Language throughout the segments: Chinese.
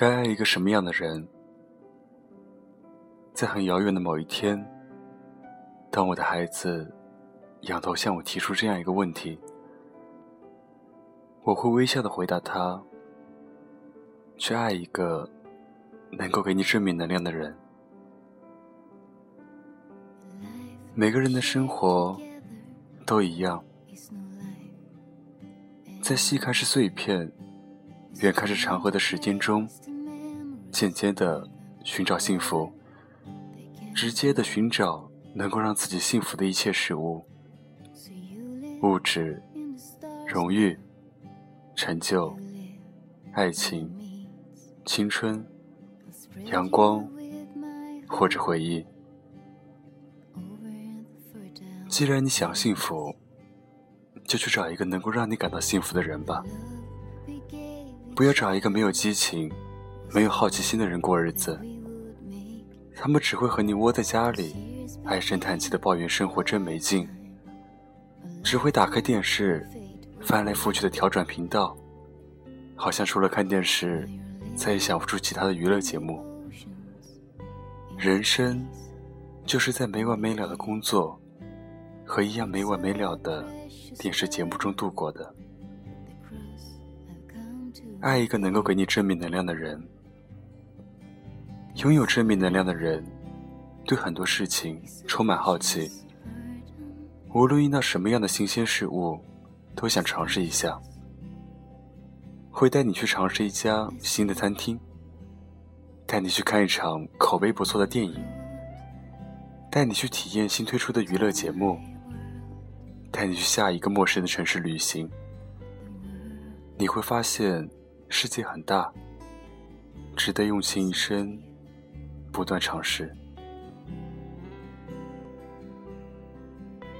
该爱一个什么样的人？在很遥远的某一天，当我的孩子仰头向我提出这样一个问题，我会微笑的回答他：去爱一个能够给你正面能量的人。每个人的生活都一样，在细看是碎片，远看是长河的时间中。间接的寻找幸福，直接的寻找能够让自己幸福的一切事物，物质、荣誉、成就、爱情、青春、阳光或者回忆。既然你想幸福，就去找一个能够让你感到幸福的人吧，不要找一个没有激情。没有好奇心的人过日子，他们只会和你窝在家里，唉声叹气的抱怨生活真没劲，只会打开电视，翻来覆去的调转频道，好像除了看电视，再也想不出其他的娱乐节目。人生，就是在没完没了的工作和一样没完没了的电视节目中度过的。爱一个能够给你正面能量的人。拥有正面能量的人，对很多事情充满好奇。无论遇到什么样的新鲜事物，都想尝试一下。会带你去尝试一家新的餐厅，带你去看一场口碑不错的电影，带你去体验新推出的娱乐节目，带你去下一个陌生的城市旅行。你会发现，世界很大，值得用心一生。不断尝试，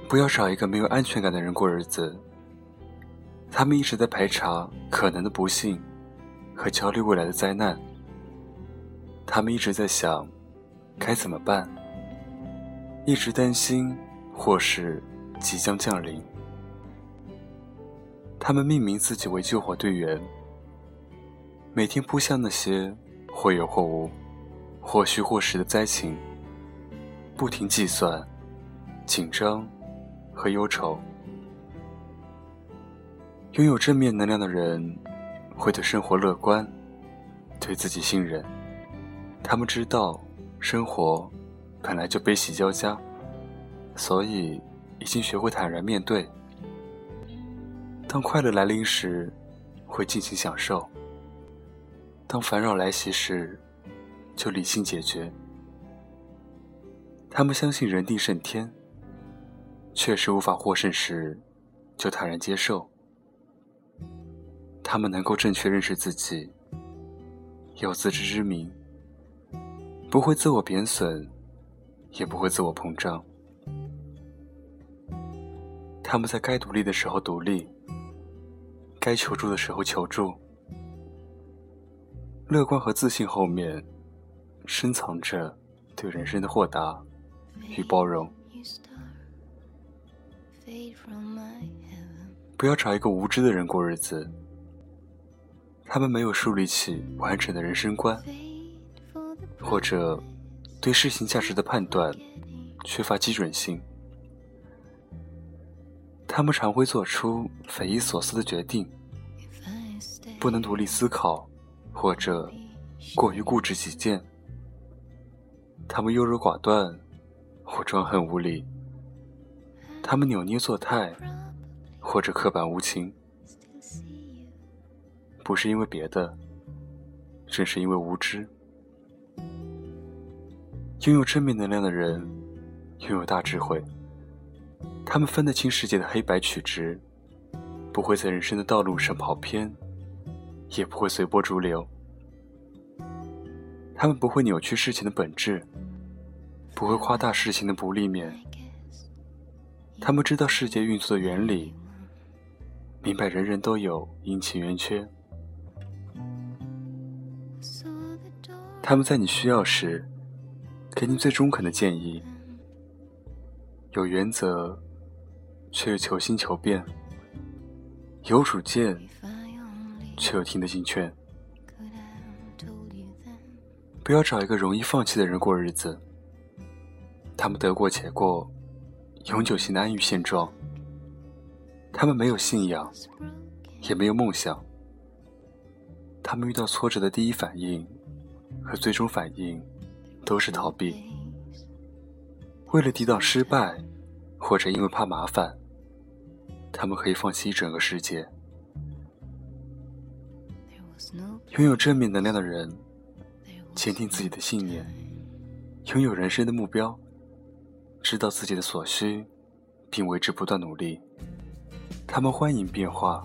不要找一个没有安全感的人过日子。他们一直在排查可能的不幸和焦虑未来的灾难。他们一直在想该怎么办，一直担心或是即将降临。他们命名自己为救火队员，每天扑向那些或有或无。或虚或实的灾情，不停计算、紧张和忧愁。拥有正面能量的人，会对生活乐观，对自己信任。他们知道生活本来就悲喜交加，所以已经学会坦然面对。当快乐来临时，会尽情享受；当烦扰来袭时，就理性解决。他们相信人定胜天，确实无法获胜时，就坦然接受。他们能够正确认识自己，有自知之明，不会自我贬损，也不会自我膨胀。他们在该独立的时候独立，该求助的时候求助。乐观和自信后面。深藏着对人生的豁达与包容。不要找一个无知的人过日子，他们没有树立起完整的人生观，或者对事情价值的判断缺乏基准性。他们常会做出匪夷所思的决定，不能独立思考，或者过于固执己见。他们优柔寡断，或专横无理；他们扭捏作态，或者刻板无情。不是因为别的，正是因为无知。拥有正面能量的人，拥有大智慧。他们分得清世界的黑白曲直，不会在人生的道路上跑偏，也不会随波逐流。他们不会扭曲事情的本质，不会夸大事情的不利面。他们知道世界运作的原理，明白人人都有阴晴圆缺。他们在你需要时，给你最中肯的建议。有原则，却又求新求变；有主见，却又听得进劝。不要找一个容易放弃的人过日子。他们得过且过，永久性的安于现状。他们没有信仰，也没有梦想。他们遇到挫折的第一反应和最终反应都是逃避。为了抵挡失败，或者因为怕麻烦，他们可以放弃一整个世界。拥有正面能量的人，坚定自己的信念，拥有人生的目标，知道自己的所需，并为之不断努力。他们欢迎变化，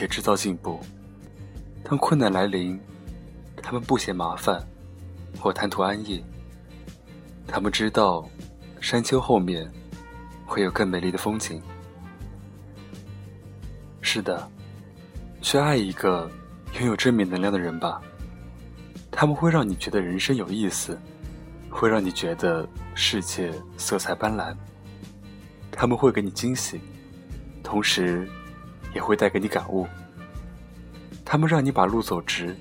也制造进步。当困难来临，他们不嫌麻烦，或贪图安逸。他们知道。山丘后面会有更美丽的风景。是的，去爱一个拥有正面能量的人吧。他们会让你觉得人生有意思，会让你觉得世界色彩斑斓。他们会给你惊喜，同时也会带给你感悟。他们让你把路走直，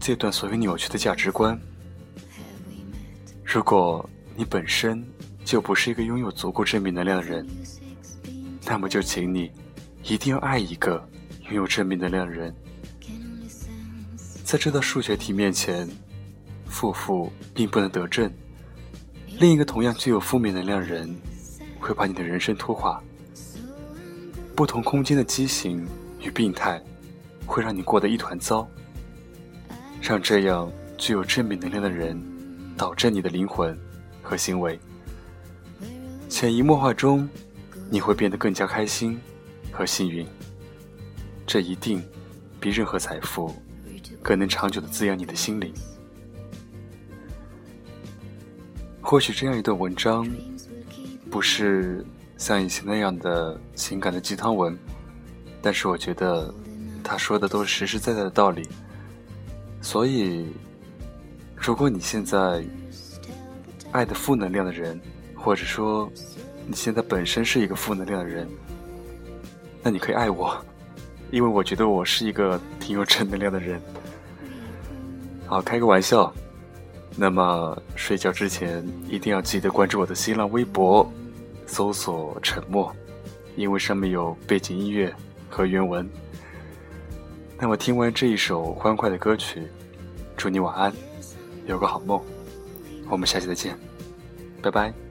戒断所有扭曲的价值观。如果你本身，就不是一个拥有足够正面能量的人，那么就请你一定要爱一个拥有正面能量的人。在这道数学题面前，负负并不能得正。另一个同样具有负面能量的人，会把你的人生拖垮。不同空间的畸形与病态，会让你过得一团糟。让这样具有正面能量的人，导正你的灵魂和行为。潜移默化中，你会变得更加开心和幸运。这一定比任何财富更能长久的滋养你的心灵。或许这样一段文章不是像以前那样的情感的鸡汤文，但是我觉得他说的都是实实在在的道理。所以，如果你现在爱的负能量的人，或者说，你现在本身是一个负能量的人，那你可以爱我，因为我觉得我是一个挺有正能量的人。好，开个玩笑。那么睡觉之前一定要记得关注我的新浪微博，搜索“沉默”，因为上面有背景音乐和原文。那么听完这一首欢快的歌曲，祝你晚安，有个好梦。我们下期再见，拜拜。